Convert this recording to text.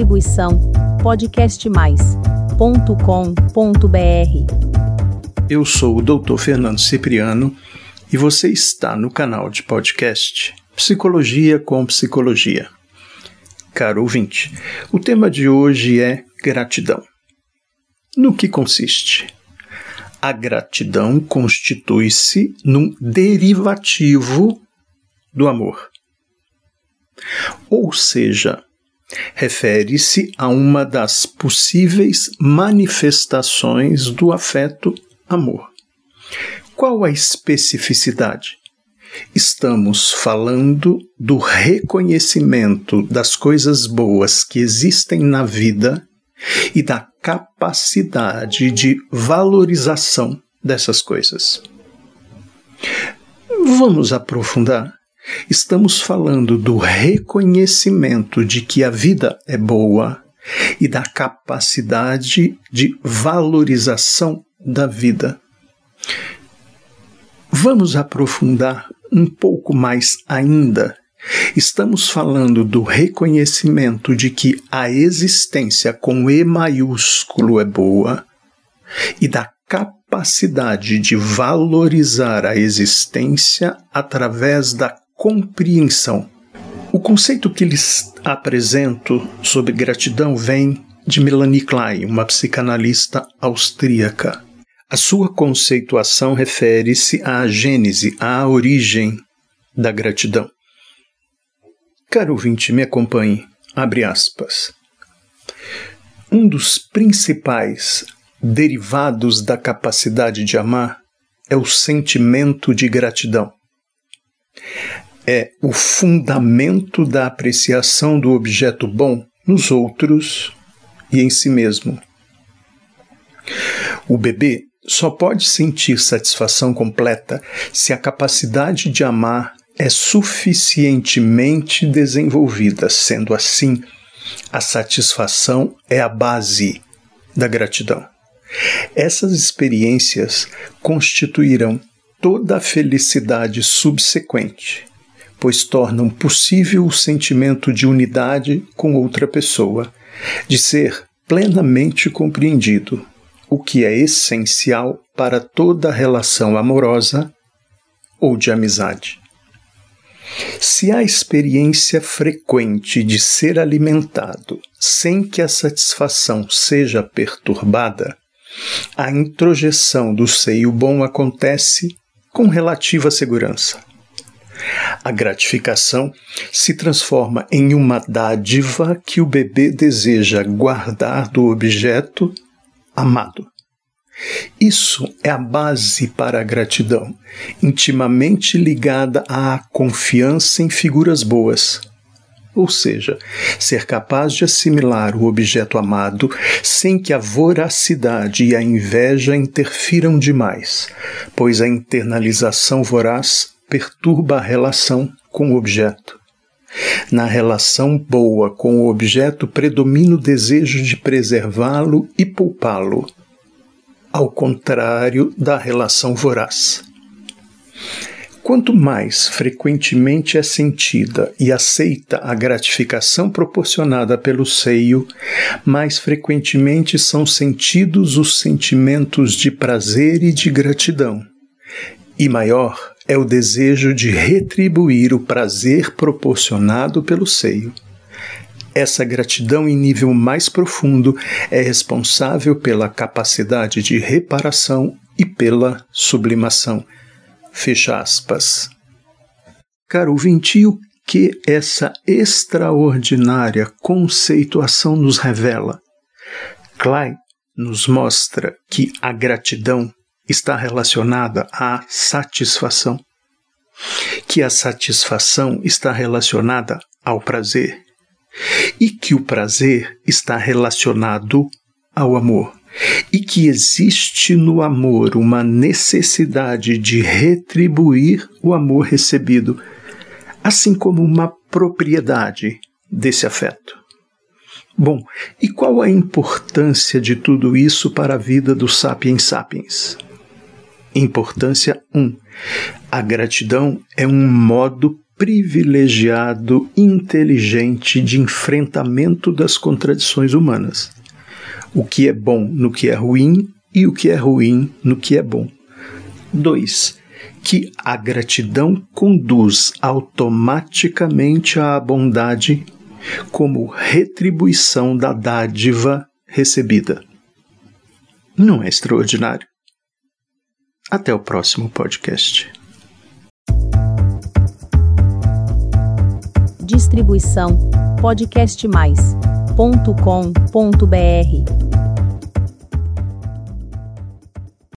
Distribuição podcastmais.com.br. Eu sou o Dr. Fernando Cipriano e você está no canal de podcast Psicologia com Psicologia. Caro ouvinte, o tema de hoje é gratidão. No que consiste? A gratidão constitui-se num derivativo do amor. Ou seja, refere-se a uma das possíveis manifestações do afeto amor. Qual a especificidade? Estamos falando do reconhecimento das coisas boas que existem na vida e da capacidade de valorização dessas coisas. Vamos aprofundar? Estamos falando do reconhecimento de que a vida é boa e da capacidade de valorização da vida. Vamos aprofundar um pouco mais ainda. Estamos falando do reconhecimento de que a existência com E maiúsculo é boa e da capacidade de valorizar a existência através da compreensão. O conceito que lhes apresento sobre gratidão vem de Melanie Klein, uma psicanalista austríaca. A sua conceituação refere-se à gênese, à origem da gratidão. Caro ouvinte, me acompanhe. Abre aspas. Um dos principais derivados da capacidade de amar é o sentimento de gratidão é o fundamento da apreciação do objeto bom nos outros e em si mesmo. O bebê só pode sentir satisfação completa se a capacidade de amar é suficientemente desenvolvida. Sendo assim, a satisfação é a base da gratidão. Essas experiências constituirão toda a felicidade subsequente pois tornam possível o sentimento de unidade com outra pessoa, de ser plenamente compreendido, o que é essencial para toda relação amorosa ou de amizade. Se há experiência frequente de ser alimentado sem que a satisfação seja perturbada, a introjeção do seio bom acontece com relativa segurança. A gratificação se transforma em uma dádiva que o bebê deseja guardar do objeto amado. Isso é a base para a gratidão, intimamente ligada à confiança em figuras boas. Ou seja, ser capaz de assimilar o objeto amado sem que a voracidade e a inveja interfiram demais, pois a internalização voraz perturba a relação com o objeto. Na relação boa com o objeto predomina o desejo de preservá-lo e poupá-lo, ao contrário da relação voraz. Quanto mais frequentemente é sentida e aceita a gratificação proporcionada pelo seio, mais frequentemente são sentidos os sentimentos de prazer e de gratidão, e maior é o desejo de retribuir o prazer proporcionado pelo seio. Essa gratidão em nível mais profundo é responsável pela capacidade de reparação e pela sublimação. Fecha aspas. Caro ouvinte, o que essa extraordinária conceituação nos revela? Klein nos mostra que a gratidão está relacionada à satisfação, que a satisfação está relacionada ao prazer e que o prazer está relacionado ao amor e que existe no amor uma necessidade de retribuir o amor recebido, assim como uma propriedade desse afeto. Bom, e qual a importância de tudo isso para a vida do Sapiens Sapiens? Importância 1. A gratidão é um modo privilegiado inteligente de enfrentamento das contradições humanas. O que é bom no que é ruim e o que é ruim no que é bom. 2. Que a gratidão conduz automaticamente à bondade como retribuição da dádiva recebida. Não é extraordinário? Até o próximo podcast. Distribuição podcastmais.com.br